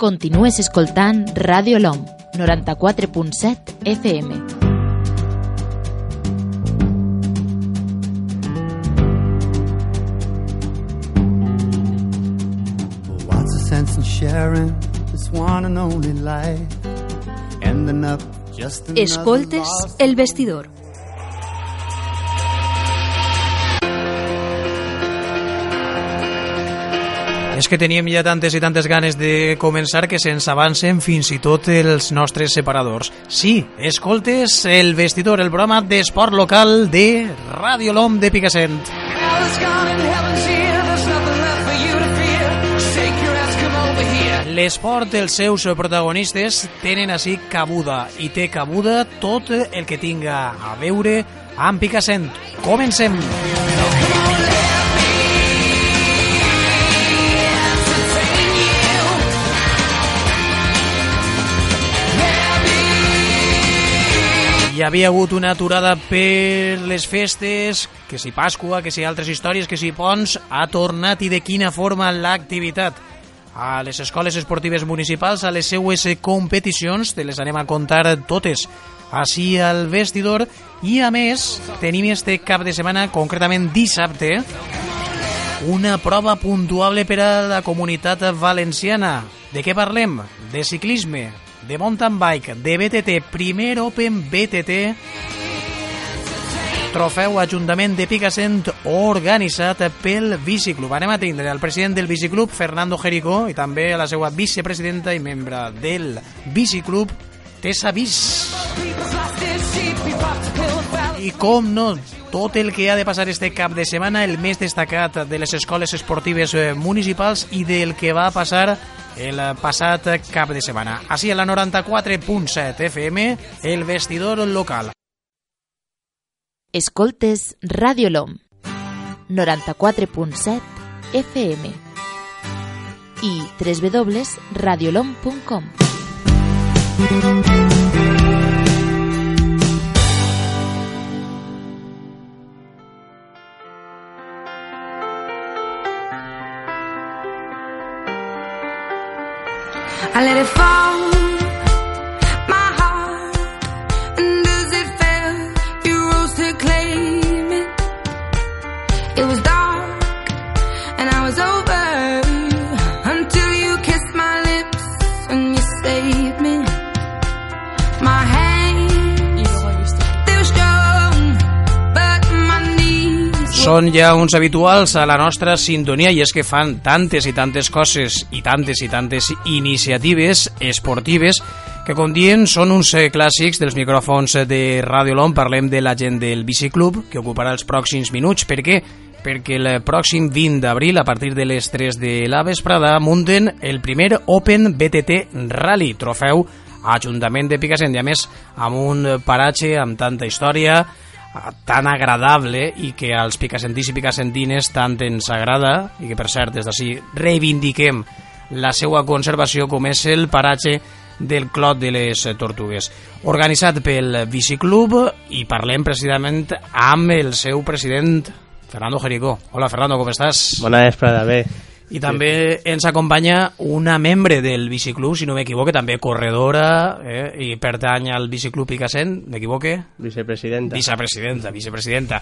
Continues escoltant Ràdio LOM, 94.7 FM. What's the sense in sharing this one and only life? Ending up just another Escoltes El Vestidor. És que teníem ja tantes i tantes ganes de començar que se'ns avancen fins i tot els nostres separadors. Sí, escoltes el vestidor, el programa d'esport local de Ràdio L'Om de Picassent. L'esport, els seus protagonistes tenen així cabuda i té cabuda tot el que tinga a veure amb Picassent. Comencem! Hi havia hagut una aturada per les festes, que si Pasqua, que si altres històries, que si Ponts, ha tornat i de quina forma l'activitat. A les escoles esportives municipals, a les seues competicions, te les anem a contar totes així al vestidor i a més tenim este cap de setmana, concretament dissabte, una prova puntuable per a la comunitat valenciana. De què parlem? De ciclisme, de mountain bike, de BTT, primer Open BTT, trofeu Ajuntament de Picassent organitzat pel Biciclub. Anem a tindre el president del Biciclub, Fernando Jericó, i també la seva vicepresidenta i membre del Biciclub, Tessa Bis. I com no, tot el que ha de passar este cap de setmana, el més destacat de les escoles esportives eh, municipals i del que va passar el passat cap de setmana. Així a la 94.7 FM, el vestidor local. Escoltes Ràdio LOM, 94.7 FM i www.radiolom.com. I let it fall. Són ja uns habituals a la nostra sintonia i és que fan tantes i tantes coses i tantes i tantes iniciatives esportives que com dient són uns eh, clàssics dels micròfons de Ràdio LOM. Parlem de la gent del Biciclub que ocuparà els pròxims minuts. Per què? Perquè el pròxim 20 d'abril, a partir de les 3 de la vesprada, munten el primer Open BTT Rally, trofeu Ajuntament de Picassent, i a més amb un paratge amb tanta història, tan agradable i que als picassentins i picassentines tant ens agrada i que per cert des d'ací reivindiquem la seva conservació com és el paratge del Clot de les Tortugues. Organitzat pel Biciclub i parlem precisament amb el seu president, Fernando Jericó. Hola Fernando, com estàs? Bona vesprada, bé. I també ens acompanya una membre del Biciclub, si no m'equivoque, també corredora eh, i pertany al Biciclub Picassent, m'equivoque? Vicepresidenta. Vicepresidenta, vicepresidenta.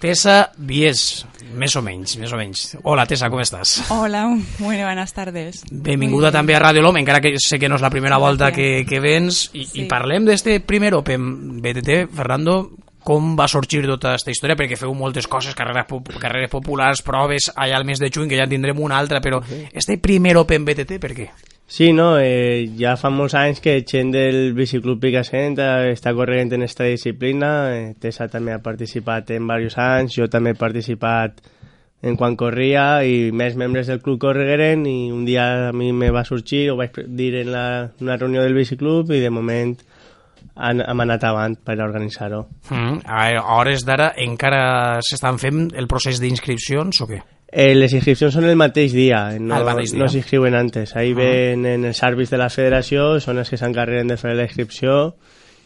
Tessa Vies, més o menys, més o menys. Hola, Tessa, com estàs? Hola, muy buenas tardes. Benvinguda també a Ràdio L'Home, encara que sé que no és la primera volta que, que vens, i, Sí. i parlem d'este primer Open BTT, Fernando, com va sorgir tota aquesta història, perquè feu moltes coses, carreres, pop- carreres populars, proves allà al mes de juny, que ja en tindrem una altra, però este primer Open BTT, per què? Sí, no, eh, ja fa molts anys que gent del Biciclub Picassent està corrent en esta disciplina. Eh, Tessa també ha participat en diversos anys, jo també he participat en quan corria i més membres del club corregueren i un dia a mi me va sorgir, ho vaig dir en la, una reunió del Biciclub i de moment han, hem anat avant per organitzar-ho. Mm, a hores d'ara encara s'estan fent el procés d'inscripcions o què? Eh, les inscripcions són el mateix dia, no, Ah, mateix dia. no s'inscriuen antes. Ahí ven en els àrbits de la federació, són els que s'encarreguen de fer la inscripció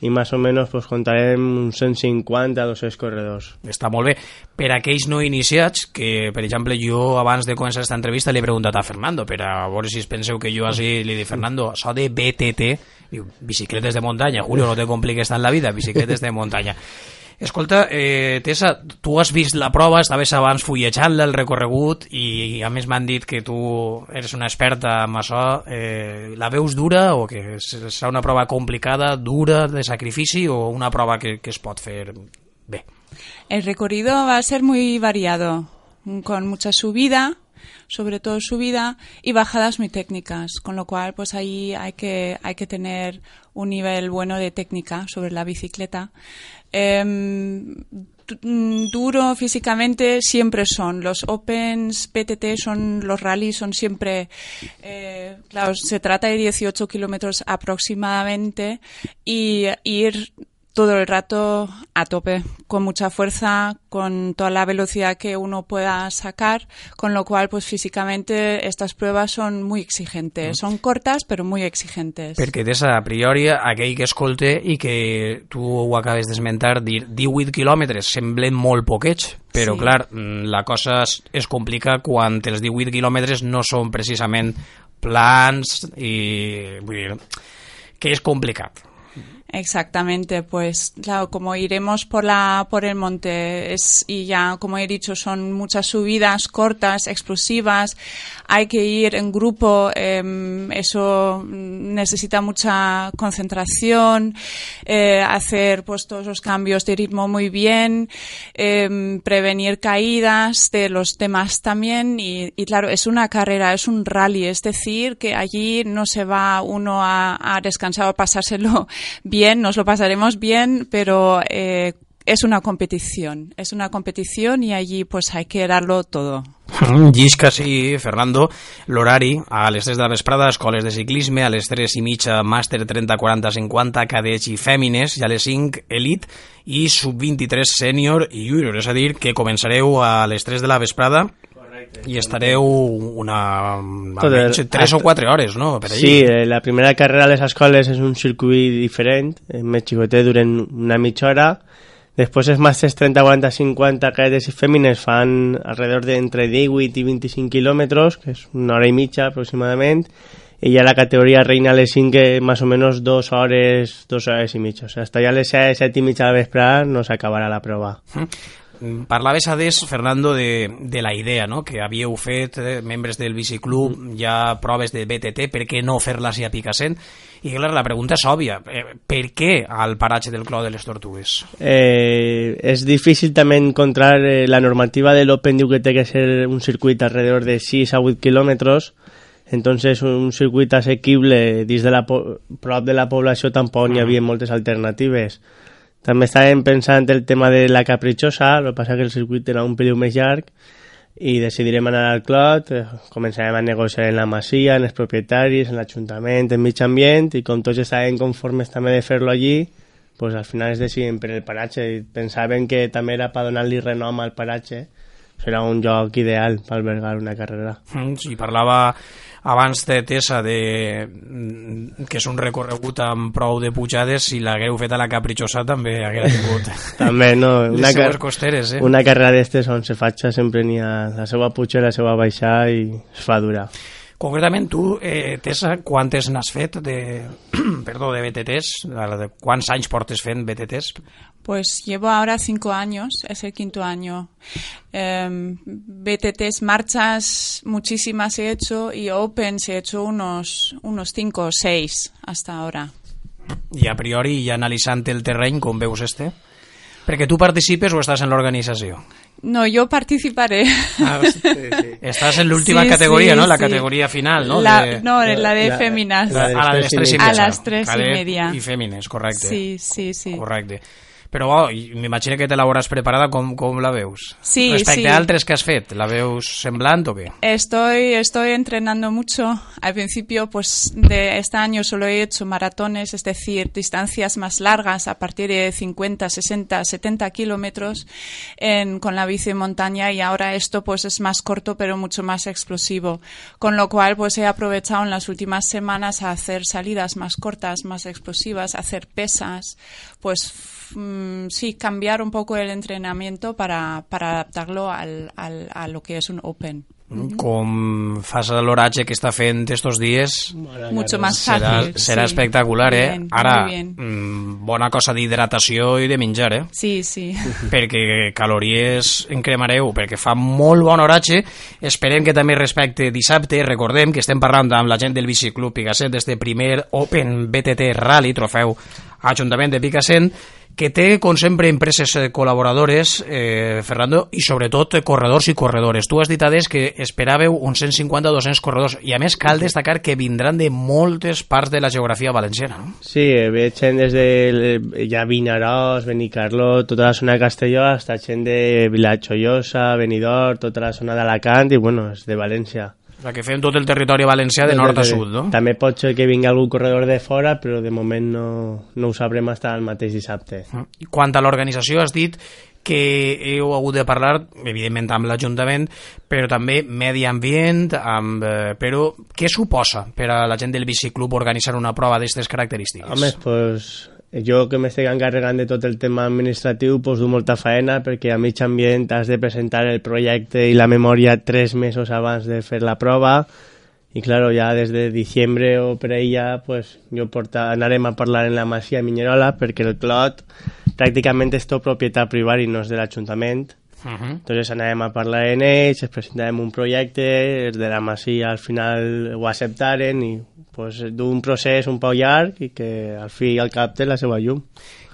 i més o menys pues, comptarem uns 150 a 200 corredors. Està molt bé. Per a aquells no iniciats, que per exemple jo abans de començar aquesta entrevista li he preguntat a Fernando, per a veure si que jo així li dic Fernando, això de BTT, diu, bicicletes de muntanya, Julio, no te compliques tant la vida, bicicletes de muntanya. Escolta, eh, Tessa, tu has vist la prova, estaves abans fullejant-la, el recorregut, i a més m'han dit que tu eres una experta en això. Eh, la veus dura o que serà una prova complicada, dura, de sacrifici, o una prova que, que es pot fer bé? El recorrido va a ser muy variado, con mucha subida, sobre todo subida y bajadas muy técnicas, con lo cual pues ahí hay que hay que tener un nivel bueno de técnica sobre la bicicleta. Em, mm, duro físicamente siempre son. Los Opens PTT son los rallies son siempre eh, claro se trata de 18 kilómetros aproximadamente y ir todo el rato a tope, con mucha fuerza, con toda la velocidad que uno pueda sacar, con lo cual, pues físicamente estas pruebas son muy exigentes. Son cortas, pero muy exigentes. Perquè des a priori aquell que escolte i que tu ho acabes d'esmentar, dir 18 quilòmetres semblen molt poquets, però Sí. clar, mm, la cosa es, es complica quan els 18 quilòmetres no són precisament plans i vull dir que és complicat. Exactamente, pues claro, como iremos por la por el monte es y ya como he dicho son muchas subidas cortas, explosivas, hay que ir en grupo, em, eso necesita mucha concentración, eh, hacer pues todos los cambios de ritmo muy bien, em, prevenir caídas de los demás también y, claro es una carrera, es un rally, es decir que allí no se va uno a, a descansar o pasárselo bien, nos lo pasaremos bien, pero eh, es una competición, es una competición y allí pues hay que darlo todo. Llisca, sí, Fernando, l'horari a les 3 de la vesprada, escoles de ciclisme, a les 3 i mitja, màster 30, 40, 50, cadets i fèmines, i a les 5, elit i sub-23 sènior i júnior, és a que començareu a les 3 de la vesprada i estareu una, el- almenys 3 o 4 hores, no? Per. Sí, eh, la primera carrera a les escoles és un circuit diferent, eh, més xicotet duren una mitja hora, després els màsters 30, 40, 50 cadetes i fèmines fan alrededor de entre 18 i 25 quilòmetres, que és una hora i mitja aproximadament, i ja la categoria reina a les 5 que más o menos dos hores, dos hores i mitja. O sea, hasta ja a les 7, 7 i mitja de vesprada no s'acabarà la prova. Mm, Parlaves adés, Fernando, de, de la idea no? que havíeu fet eh, membres del biciclub, ja proves de BTT, per què no fer-les a Picassent? I clar, la pregunta és òbvia, eh, per què al paratge del Clou de les Tortugues? Eh, es difícil también encontrar eh, la normativa del Open diu que té que ser un circuito alrededor de 6 a 8 kilómetros entonces un circuit assequible dins de la prop de la població tampoc n'hi havia moltes alternatives també estàvem pensant el tema de la Caprichosa el que passa que el circuit era un peliu més llarg i decidirem anar al Clot, eh, començarem a negociar en la Masia, en els propietaris, en l'Ajuntament, en mig ambient, i com tots estaven conformes també de fer-lo allí, pues al final es decidien per el paratge i pensaven que també era per donar-li renom al paratge. Serà un lloc ideal per albergar una carrera. Mm, Si parlava abans de Tessa de, mm, que és un recorregut amb prou de pujades, si l'hagueu fet a la Caprichosa també haguera tingut també no, les una, seues car costeres, eh? una carrera d'estes on se fatxa sempre n'hi ha la seva puja i la seva baixada i es fa dura Concretament, tu, eh, Tessa, quantes n'has fet de, perdó, de BTTs? De quants anys portes fent BTTs? Pues llevo ahora cinco años, es el quinto año. Em, BTTs, marchas, muchísimas he hecho y Opens he hecho unos, unos cinco o seis hasta ahora. I a priori, ja analitzant el terreny, com veus este? Perquè tu participes o estàs en l'organització? No, yo participaré. Ah, estàs en l'última Sí, categoria, sí, no? La sí. categoria final, no? La- De- no, la de la- féminas. la de a la de les tres i A mitja. les tres i Cadet media. I fèmines, correcte. Sí, sí, sí. Correcte. Però oh, m'imagino que te l'hauràs preparada, com, com la veus? Sí, Respecte sí. a altres que has fet, la veus semblant o què? Estoy, estoy entrenando mucho. Al principio, pues, de este año solo he hecho maratones, es decir, distancias más largas a partir de 50, 60, 70 kilómetros en, con la bici de montaña y ahora esto, pues, es más corto pero mucho más explosivo. Con lo cual, pues, he aprovechado en las últimas semanas a hacer salidas más cortas, más explosivas, hacer pesas, pues, mm, sí, cambiar un poco el entrenamiento para, para adaptarlo al, al, a lo que es un Open. Com fas l'oratge que està fent estos dies, Mucho más serà, fácil. serà sí. espectacular, eh? Bien, Ara, mm, bona cosa d'hidratació i de menjar, eh? Sí, sí. perquè calories en cremareu, perquè fa molt bon oratge. Esperem que també respecte dissabte, recordem que estem parlant amb la gent del Biciclub Picassent d'este primer Open BTT Rally, trofeu Ajuntament de Picassent, que té, com sempre, empreses eh, col·laboradores, eh, Fernando, i sobretot eh, corredors i corredores. Tu has dit, Ades, que esperàveu uns 150-200 corredors, i a més cal destacar que vindran de moltes parts de la geografia valenciana, no? Sí, ve gent des de ja Vinaròs, Benicarló, tota la zona de Castelló, hasta gent de Vilatxollosa, Benidorm, tota la zona d'Alacant i, bueno, és de València. O sigui, que fem tot el territori valencià de nord a sud, no? També pot ser que vingui algun corredor de fora, però de moment no, no ho sabrem fins el mateix dissabte. Quant a l'organització, has dit que heu hagut de parlar, evidentment, amb l'Ajuntament, però també medi ambient, amb, eh, però què suposa per a la gent del biciclub organitzar una prova d'aquestes característiques? Home, pues, jo que m'estic encarregant de tot el tema administratiu, pues, du molta faena perquè a mig ambient has de presentar el projecte i la memòria tres mesos abans de fer la prova. I claro, ja des de diciembre o per ahí ja pues, jo porta, anarem a parlar en la Masia de Minyerola perquè el clot pràcticament és tot propietat privada i no és de l'Ajuntament Uh -huh. entonces anàvem a parlar en ells, els presentàvem un projecte, els de la Masia al final ho acceptaren i pues, d'un procés un poc llarg i que al fi i al cap té la seva llum.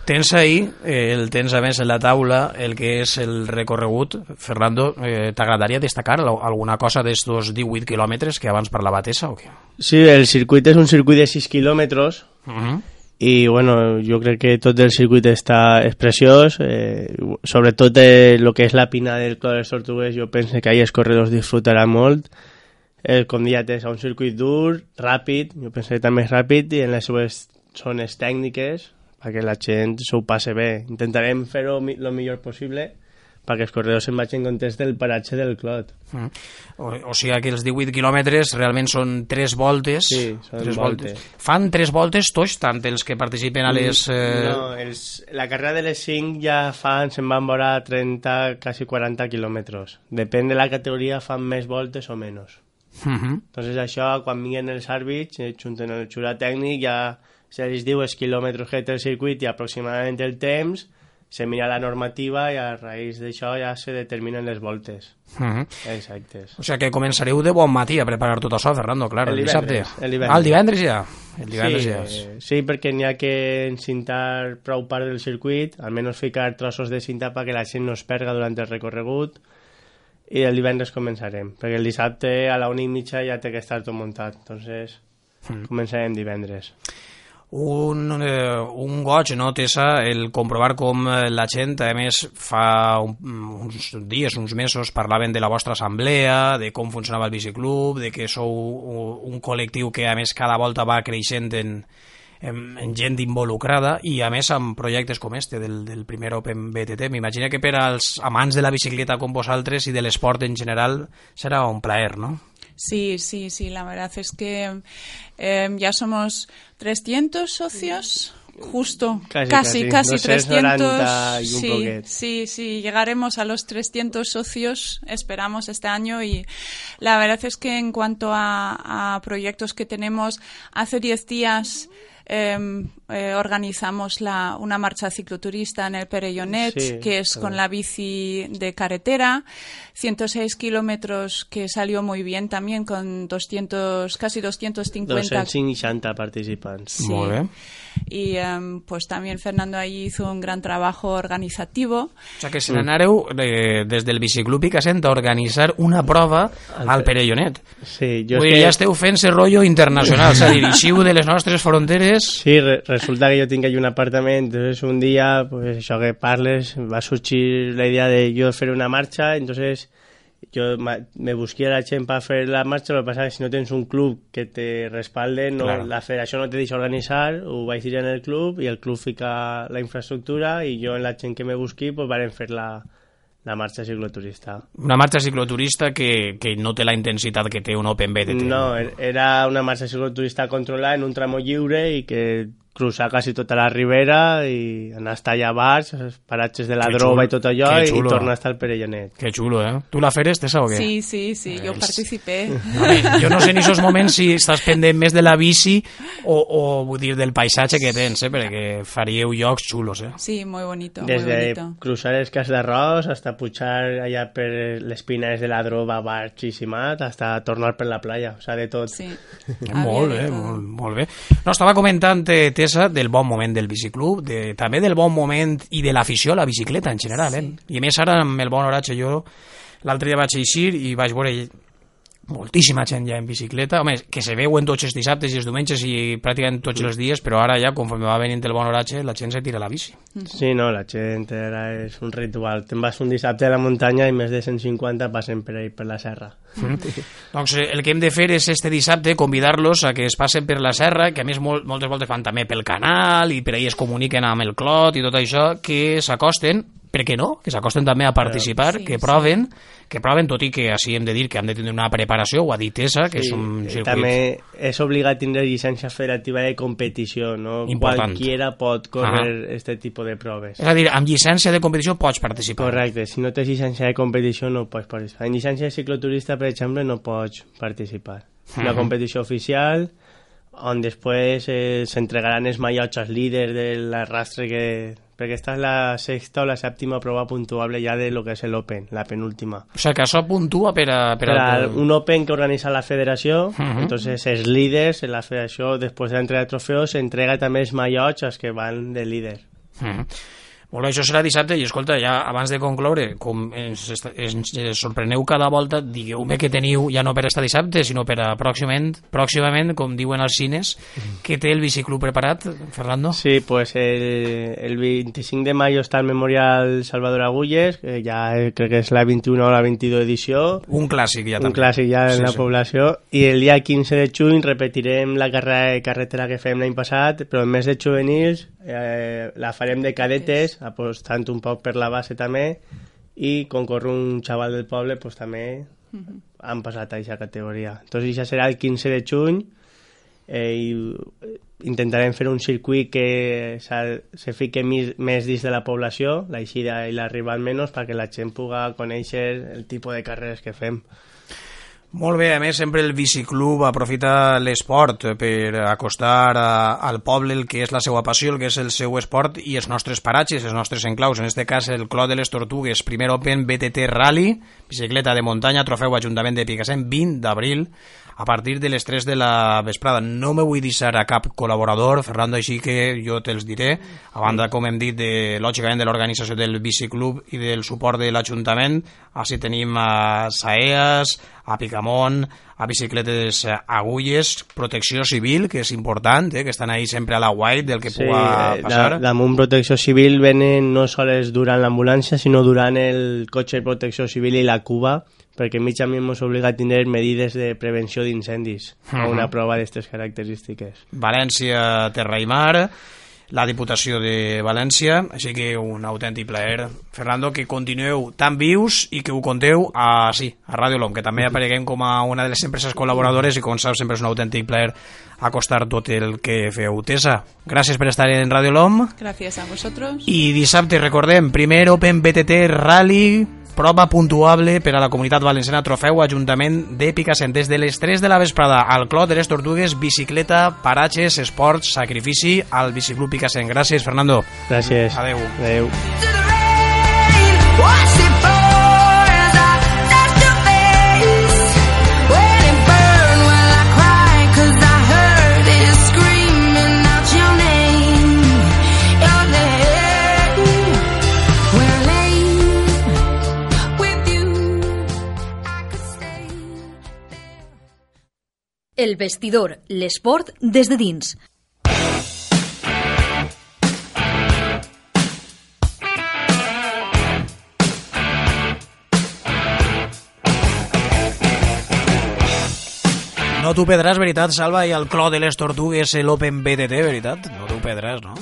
Tens ahir, eh, el tens a més en la taula, el que és el recorregut. Fernando, eh, t'agradaria destacar al- alguna cosa d'estos 18 quilòmetres que abans parlava Tessa o què? Sí, el circuit és un circuit de 6 quilòmetres Uh -huh. I bueno, jo crec que tot el circuit està, és preciós, eh, sobretot eh, el que és la pina del Clot de Tortugues, jo penso que ahir els corredors disfrutaran molt. El, com dia, és un circuit dur, ràpid, jo penso que també és ràpid, i en les seves zones tècniques, perquè la gent s'ho passe bé. Intentarem fer-ho lo millor possible perquè els corredors se'n vagin contents del paratge del Clot. Mm. O, o sigui que els 18 quilòmetres realment són tres voltes. Sí, són tres voltes. Fan tres voltes tots, tant els que participen a les... Eh... No, els, la carrera de les 5 ja fan, se'n van veure 30, quasi 40 quilòmetres. Depèn de la categoria, fan més voltes o menys. Uh -huh. Entonces això, quan vinguen els àrbits, eh, junten el xurat tècnic, ja se els diu els quilòmetres que té el circuit i aproximadament el temps, se mira la normativa i a raïs d'això ja se determinen les voltes. Uh -huh. Exactes. O sigui que començareu de bon matí a preparar tot això, Fernando, clar, el, El dissabte. el divendres. Ah, el divendres ja. El divendres sí, ja. és. eh, sí, perquè n'hi ha que encintar prou part del circuit, almenys ficar trossos de cinta perquè la gent no es perga durant el recorregut i el divendres començarem, perquè el dissabte a la una i mitja ja té que estar tot muntat, entonces Mm. començarem divendres. Un, eh, un goig, no, Tessa, el comprovar com eh, la gent, a més, fa un, uns dies, uns mesos, parlaven de la vostra assemblea, de com funcionava el biciclub, de que sou un, col·lectiu que, a més, cada volta va creixent en, en, en gent involucrada i, a més, amb projectes com este del, del primer Open BTT. M'imagino que per als amants de la bicicleta com vosaltres i de l'esport en general serà un plaer, no? Sí, sí, sí, la verdad es que eh, ya somos 300 socios. Justo, Casi, casi, casi. casi, 290 300. y un sí, poquet. sí, sí, llegaremos a los 300 socios, esperamos este año. Y la verdad es que en cuanto a, a proyectos que tenemos, hace 10 días eh, eh, organizamos la, una marcha cicloturista en el Perellonet, Sí, que es con la bici de carretera, 106 kilómetros que salió muy bien también con 200, casi 250 260 participants. Sí. Molt bé. Y em, pues también Fernando ahí hizo un gran trabajo organizativo. O sigui que se n'anàreu eh, des del biciclub Picassent a organitzar una prova al Perellonet. Sí, jo Vull dir, que... ja esteu fent-se rotllo internacional, és a dir, de les nostres fronteres paraules? Sí, re resulta que jo tinc allà un apartament, entonces un dia, pues això que parles, va sorgir la idea de jo fer una marxa, entonces yo me busqué a la gent para hacer la marcha, lo que pasa es que si no tienes un club que te respalde, no, Claro. la federación no te dice organizar, ho vaig dir en el club y el club fica la infraestructura y yo en la gent que me busqué, pues van fer la, la marxa cicloturista. Una marxa cicloturista que, que no té la intensitat que té un Open BTT. No, er- era una marxa cicloturista controlada en un tramo lliure i que cruzar quasi tota la ribera i anar a estar allà a bars, els paratges de la Que droga xulo, i tot allò i tornar a estar al Perellanet. Que xulo, eh? Tu la feres, Tessa, o què? Sí, sí, sí, yo participé. A veure, jo no sé en aquests moments si estàs pendent més de la bici o, o vull dir, del paisatge que tens, eh? perquè faríeu llocs xulos. Eh? Sí, muy bonito, muy Desde bonito. cruzar el cas d'arròs hasta pujar allà per les pines de la droga, Barxisimat, hasta tornar per la playa, o sea, de tot. Sí. Eh, molt de bé, molt, molt bé. No, estava comentant, eh, Tessa, del bon moment del biciclub, de, també del bon moment i de l'afició a la bicicleta en general. Eh? I a més ara, amb el bon oratge, jo l'altre dia vaig eixir i vaig veure moltíssima gent ja en bicicleta, home, que se veuen tots els dissabtes i els diumenges i pràcticament tots els dies, però ara ja, conforme va venint el bon oratge, la gent se tira la bici. Sí, no, la gent ara és un ritual. Te'n vas un dissabte a la muntanya i més de 150 passen per ahí, per la serra. Doncs eh, el que hem de fer és este dissabte convidar-los a que es passen per la serra, que a més mol, moltes voltes fan també pel canal i per ahí es comuniquen amb el Clot i tot això, que s'acosten, per què no? Que s'acosten també a participar, Sí, que sí. proven, que proven, tot i que així hem de dir que han de tenir una preparació, dit Tessa, que és un circuit... També és obligat tindre llicència federativa de competició, no? Important. Qualquiera pot correr este tipo de proves. És a dir, amb llicència de competició pots participar. Correcte, si no tens llicència de competició no pots participar. En llicència de cicloturista, per exemple, no pots participar. Una competició oficial on després eh, s'entregaran els mallots als líders de l'arrastre que... Perquè esta és la sexta o la sèptima prova puntuable ja de lo que és l'Open, la penúltima. O sigui que això puntua per a... Per Per a... a un Open que organiza la federació, Ujú. entonces els líders en la federació, després de l'entrega de trofeus, s'entrega també els mallots als que van de líder. Mm. Molt bé, això serà dissabte i escolta, ja abans de concloure, com ens, ens, ens sorpreneu cada volta, digueu-me que teniu, ja no per estar dissabte, sinó per a pròximament, pròximament, com diuen als cines, que té el biciclub preparat, Fernando? Sí, pues el, el 25 de mayo está el Memorial Salvador Agulles, que ya eh, creo que es la 21 o la 22 edició, Un clàssic ja un també. clàssic ja en Sí, la sí. població, i el dia 15 de juny repetirem la carrera de carretera que fem l'any passat, però en més de juvenils eh, la farem de cadetes, apostant un poc per la base també, i com corre un xaval del poble, pues també han passat a aquesta categoria. Entonces, això serà el 15 de juny, eh, i intentarem fer un circuit que se fique més, més dins de la població, l'eixida i l'arriba al menys, perquè la gent puga conèixer el tipus de carreres que fem. Molt bé, a més, sempre el biciclub aprofita l'esport per acostar a, al poble el que és la seva passió, el que és el seu esport i els nostres paratges, els nostres enclaus. En este cas, el Clot de les Tortugues, primer Open BTT Rally, bicicleta de muntanya, trofeu Ajuntament de Picassent, 20 d'abril, a partir de les 3 de la vesprada. No me vull deixar a cap col·laborador, Fernando, així que jo te'ls diré. A banda, com hem dit, de, lògicament de l'organització del biciclub i del suport de l'Ajuntament, així tenim a Saeas, a Picamont, a bicicletes agulles, protecció civil, que és important, eh, que estan ahí sempre a la white del que Sí, puga eh, passar. da, damunt protecció civil venen no sols durant l'ambulància, sinó durant el cotxe de protecció civil i la cuba, perquè mig a mi ens obliga a tenir medides de prevenció d'incendis a Mhm. una prova d'aquestes característiques. València, Terra i Mar, la Diputació de València, així que un autèntic plaer. Fernando, que continueu tan vius i que ho conteu a, sí, a Ràdio Lom, que també apareguem com a una de les empreses col·laboradores i com saps sempre és un autèntic plaer acostar tot el que feu. Tessa, gràcies per estar en Ràdio Lom Gracias a vosotros. i dissabte, recordem, primer Open BTT Rally, prova puntuable per a la comunitat valenciana Trofeu Ajuntament de Picassent. Des de les 3 de la vesprada al Clot de les Tortugues, bicicleta, paratges, esports, sacrifici al Biciclub Picassent. Gràcies, Fernando. Gràcies. Adeu. Adeu. to El vestidor, l'esport des de dins. No t'ho pedràs, veritat, Salva, i el clò de les tortugues, eh, l'Open BTT, veritat? No t'ho pedràs, no?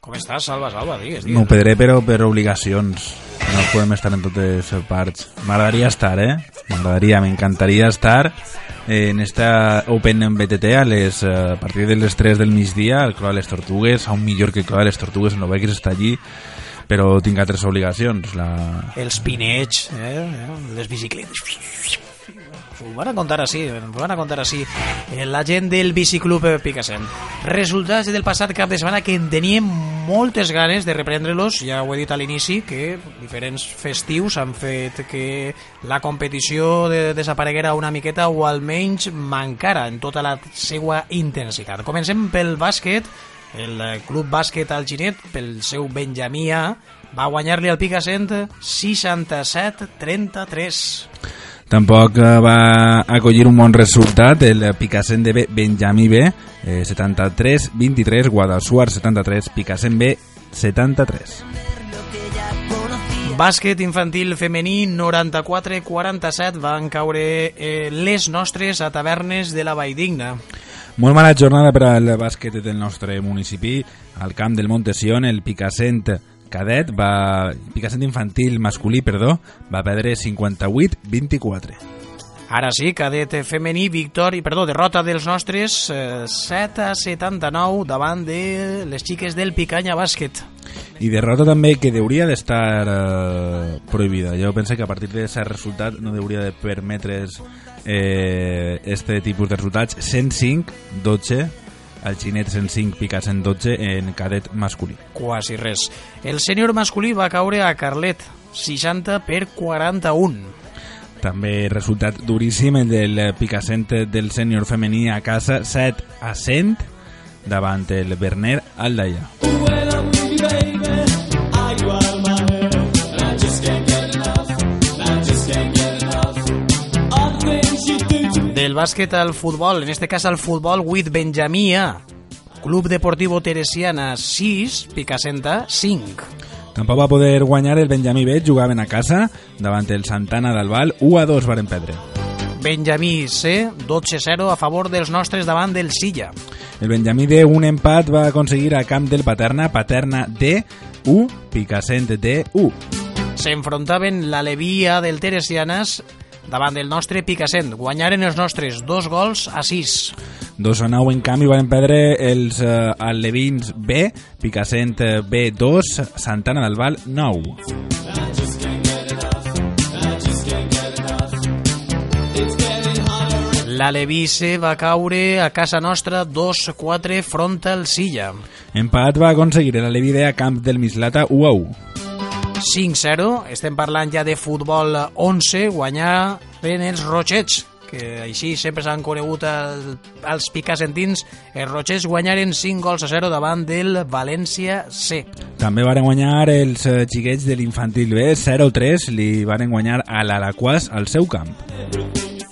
Com estàs, Salva, Salva, digues, digues. No ho però per obligacions. No podem estar en totes les parts. M'agradaria estar, eh? M'agradaria, m'encantaria estar, en esta Open en BTT a, les, eh, a partir de les 3 del migdia, el Cló de les Tortugues, aún millor que el Cló de les Tortugues, no veig està allí, però tinc altres obligacions. La... Els pinets, eh? les bicicletes. Ho van a contar així, ho van a contar així. Eh, La gent del biciclub Picassent. Resultats del passat cap de setmana que en teníem moltes ganes de reprendre-los, ja ho he dit a l'inici, que diferents festius han fet que la competició de desapareguera una miqueta o almenys mancara en tota la seva intensitat. Comencem pel bàsquet, el club bàsquet Alginet, pel seu Benjamí va guanyar-li al Picassent 67-33. Tampoc eh, va acollir un bon resultat el Picassent de B, Benjamí B, eh, 73-23, Guadalsuar 73, Picassent B 73. Bàsquet infantil femení 94-47 van caure eh, les nostres a tavernes de la Valldigna. Molt mala jornada per al bàsquet del nostre municipi. Al camp del Montesión, el Picassent cadet va... Picassent infantil masculí, perdó, va perdre 58-24. Ara sí, cadet femení, victòria, perdó, derrota dels nostres eh, 7 a 79 davant de les xiques del Picanya Bàsquet. I derrota també que hauria d'estar eh, prohibida. Jo penso que a partir d'aquest resultat no hauria de permetre's eh, este tipus de resultats. 105-12, el xinet 105 pica 112 en cadet masculí. Quasi res. El sènior masculí va caure a Carlet, 60 per 41. També resultat duríssim el del Picassent del sènior femení a casa 7 a 100 davant el Berner Aldaia. Del bàsquet al futbol, en este cas al futbol, with Benjamía. Club Deportivo Teresiana 6, Picassenta 5. Tampoc va poder guanyar el Benjamí B, jugaven a casa davant el Santana d'Albal, 1 a 2 varen perdre. Benjamí C, 12-0 a favor dels nostres davant del Silla. El Benjamí D, un empat, va aconseguir a camp del Paterna, Paterna D, 1, Picassent D, 1. S'enfrontaven la Levia del Teresianes davant del nostre Picassent. Guanyaren els nostres dos gols a 6. 2 a 9, en canvi, van perdre els eh, Alevins B, Picassent eh, B, 2, Santana d'Albal, 9. La Levice va caure a casa nostra 2-4 front al Silla. Empat va aconseguir la Levide a camp del Mislata 1 a 1. 5-0, estem parlant ja de futbol 11, guanyaren els Rochets, que així sempre s'han conegut el, els picassentins. Els Rochets guanyaren 5 gols a 0 davant del València C. També varen guanyar els eh, xiquets de l'infantil B 0-3, li varen guanyar a l'Alaquàs al seu camp.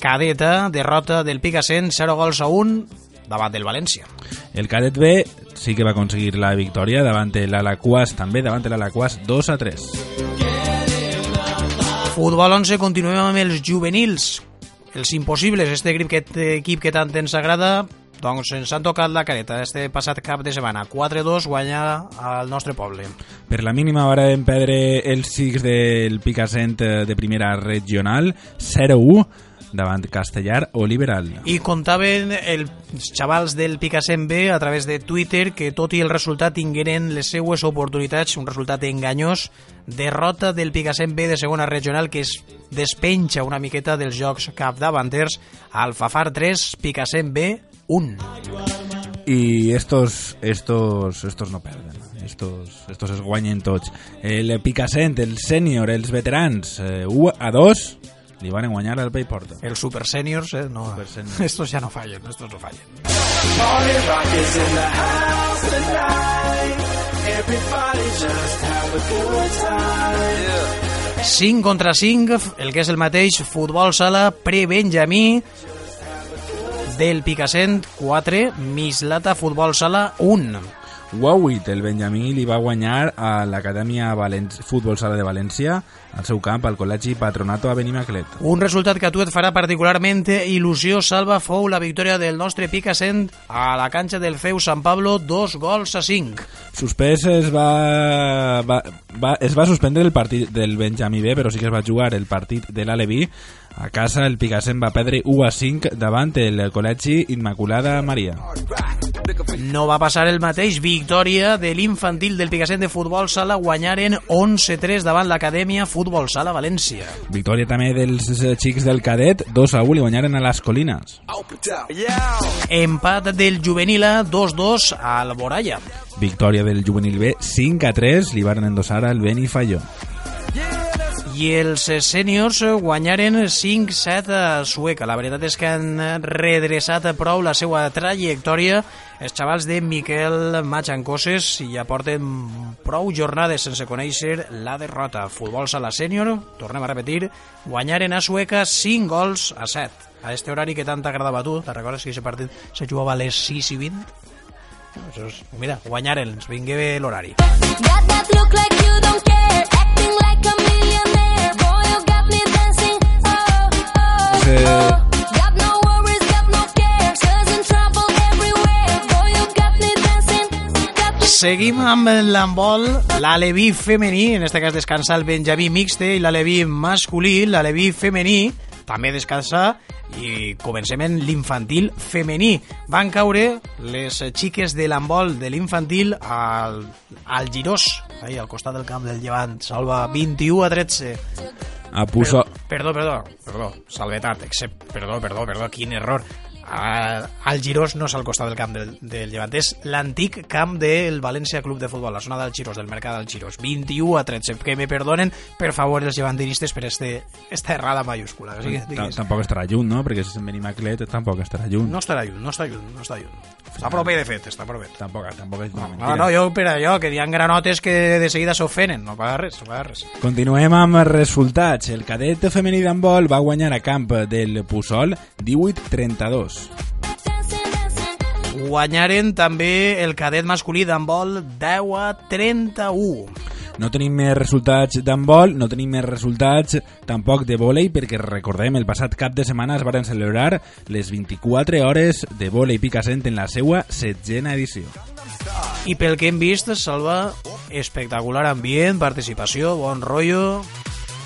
Cadeta, derrota del Picassent, 0 gols a 1 davant del València. El cadet B sí que va aconseguir la victòria davant l'Alaquàs, també davant l'Alaquàs 2 a 3. Futbol 11, continuem amb els juvenils. Els impossibles, este equip que, equip que tant ens agrada, doncs ens han tocat la careta este passat cap de setmana. 4-2 guanya al nostre poble. Per la mínima varen perdre els xics del Picassent eh, de primera regional 0-1 davant Castellar o Liberal. I contaven els xavals del Picassent B a través de Twitter que tot i el resultat tingueren les seues oportunitats, un resultat enganyós, derrota del Picassent B de segona regional que es despenja una miqueta dels jocs capdavanters, Alfafar 3, Picassent B 1. Y estos, estos, estos no perden. Estos, estos es guanyen tots. El Picassent, el sènior, els veterans, eh, 1 a 2, li van guanyar al Pei Porta. Els super sèniors, eh? No, Super sèniors. estos ja no fallen, estos no fallen. 5 contra 5, el que és el mateix futbol sala pre-Benjamí del Picassent 4, Mislata futbol sala 1. Wowit, el Benjamí, li va guanyar a l'Acadèmia Futbol Sala de València al seu camp al Col·legi Patronato a Benimaclet. Un resultat que a tu et farà particularment il·lusió, Salva, fou la victòria del nostre Picassent a la canxa del Feu Sant Pablo, dos gols a cinc. Suspès es va, va, va, es va suspendre el partit del Benjamí B, però sí que es va jugar el partit de l'Aleví. A casa el Picassent va perdre 1 a 5 davant el Col·legi Immaculada Maria. No va passar el mateix. Victòria de l'infantil del Picassent de Futbol Sala guanyaren 11-3 davant l'Acadèmia Futbol Sala València. Victòria també dels eh, xics del cadet, 2 a 1 li guanyaren a les Colines. Empat del Juvenil A 2-2 al Boralla. Victòria del Juvenil B, 5 a 3, li van endossar al Benifalló. I els sèniors guanyaren 5-7 a Sueca. La veritat és que han redreçat prou la seva trajectòria els xavals de Miquel Machancoses i ja porten prou jornades sense conèixer la derrota. Futbol sala sènior, tornem a repetir, guanyaren a Sueca 5 gols a 7. A este horari que tant t'agradava a tu, te'n recordes que aquest partit se jugava a les 6 i 20? Això és, mira, guanyaren, ens vingué bé l'horari. Got that look like you don't care, acting like a millionaire. Boy, you got me dancing. Oh, oh, Sí. oh. Got Seguim amb l'handbol, l'Aleví femení, en este cas descansa el Benjamí mixte i l'Aleví masculí, l'Aleví femení també descansa i comencem en l'infantil femení. Van caure les xiques de l'handbol de l'infantil al, al Girós, ahí, al costat del camp del Llevant, salva 21 a 13. A Puso... Perdó, perdó, perdó, salvetat, except, perdó, perdó, perdó, quin error. A, al Girós no és al costat del camp del, del Llevant, és l'antic camp del València Club de Futbol, la zona del Girós, del mercat del Girós. 21 a 13, que me perdonen, per favor, els llevantinistes per este, esta errada mayúscula. O sigui, Ta- digues, Tampoc estarà lluny, no? Perquè si és en Benimaclet tampoc estarà lluny. no estarà lluny, no està lluny, no està lluny. Està proper, de fet, està proper. Tampoc, tampoc és una No, mentira. no, jo per allò, que hi ha granotes que de seguida s'ofenen, no passa res, no passa res. Continuem amb resultats. El cadet femení d'handbol va guanyar a camp del Puçol 18-32. Dancing. Guanyaren també el cadet masculí d'handbol 10 a 31. No tenim més resultats d'handbol, no tenim més resultats tampoc de vòlei, perquè recordem, el passat cap de setmana es varen celebrar les 24 hores de vòlei picassent en la seva setzena edició. I pel que hem vist, Salva, espectacular ambient, participació, bon rotllo...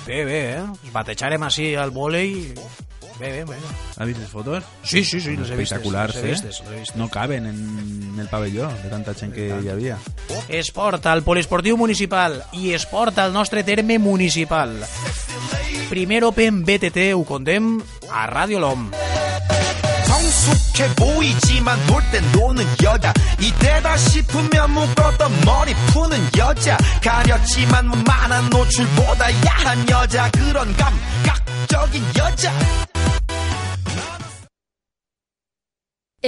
Bé, bé, eh? Es batejàrem així al vòlei... Bé, bé, bé. Has vist les fotos? Sí, sí, sí, les he vistes. Espectaculars, les he eh? vistes, les he vistes. No caben en el pavelló de tanta gent que hi havia. Esport al poliesportiu municipal i esport al nostre terme municipal. Primer Open BTT ho contem a Ràdio LOM. 성숙해 보이지만 놀 땐 노는 여자 이때다 싶으면 묶었던 머리 푸는 여자 가렸지만 만한 노출보다 야한 여자 그런 감각적인 여자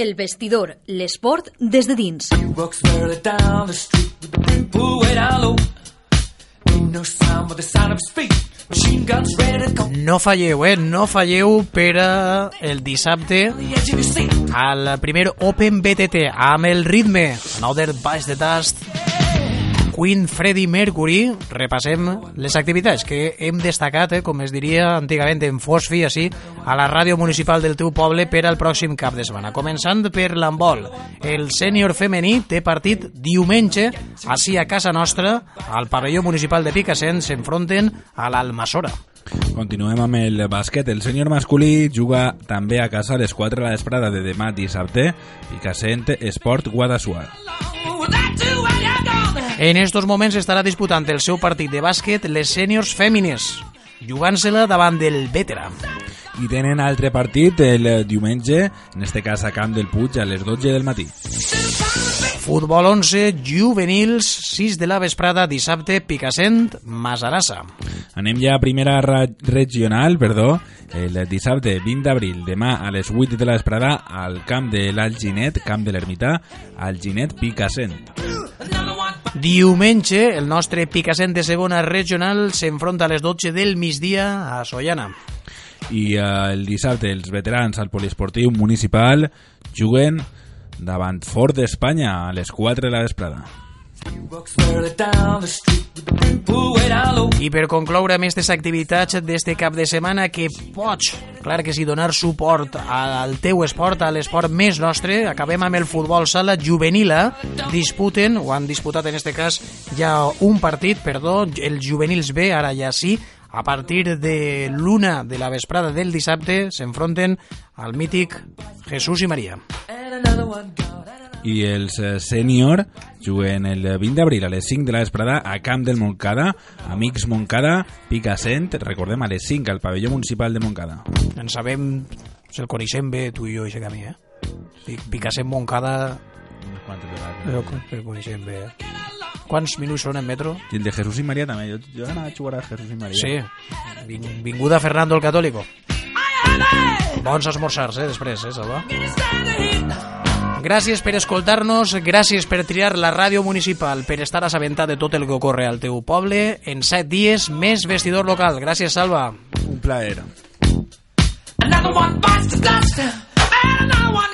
El vestidor, l'esport des de dins. No falleu, eh? No falleu per a el dissabte al primer Open BTT amb el ritme Another Bash the Dust Queen Freddie Mercury repassem les activitats que hem destacat, eh, com es diria antigament en Fosfi, així, a la ràdio municipal del teu poble per al pròxim cap de setmana. Començant per l'handbol. El sènior femení té partit diumenge, així a casa nostra, al pavelló municipal de Picassent, s'enfronten a l'Almassora. Continuem amb el bàsquet. El senyor masculí juga també a casa a les 4 de la vesprada de demà dissabte. Picassent Esport Guadassuar. Without En estos moments estarà disputant el seu partit de bàsquet les sèniors fèmines, jugant-se-la davant del veteran. I tenen altre partit el diumenge, en este cas a Camp del Puig, a les 12 del matí. Futbol 11, juvenils, 6 de la vesprada, dissabte, Picassent, Masarassa. Anem ja a primera ra- regional, perdó, el dissabte 20 d'abril, demà a les 8 de la vesprada, al camp de l'Alginet, camp de l'Ermità, Alginet Picassent. Diumenge, el nostre Picassent de segona regional s'enfronta a les 12 del migdia a Sollana. I eh, el dissabte els veterans al poliesportiu municipal juguen davant Fort d'Espanya a les 4 de la vesprada. I per concloure amb aquestes activitats d'este cap de setmana que pots, clar que sí, donar suport al teu esport, a l'esport més nostre, acabem amb el futbol sala juvenila, disputen, o han disputat en este cas ja un partit, perdó, el juvenils B, ara ja sí, a partir de l'una de la vesprada del dissabte s'enfronten al mític Jesús i Maria. I els eh, sènior juguen el 20 d'abril a les 5 de la vesprada a Camp del Montcada, Amics Montcada, Picassent, recordem a les 5 al pavelló municipal de Montcada. En sabem, se'l coneixem bé tu i jo, aquest camí, eh? Picassent Montcada, Quantes vegades? el coneixem bé, eh? Quants minuts són en metro? I el de Jesús i Maria també. Jo, jo anava a jugar a Jesús i Maria. Sí, Vin, vinguda Fernando el Católico. Bons esmorzars, eh, després, eh, Salva? Gràcies per escoltar-nos, gràcies per triar la ràdio municipal, per estar assabentat de tot el que ocorre al teu poble. En set dies, més vestidor local. Gràcies, Salva. Un plaer. Another one bites the dust. And another one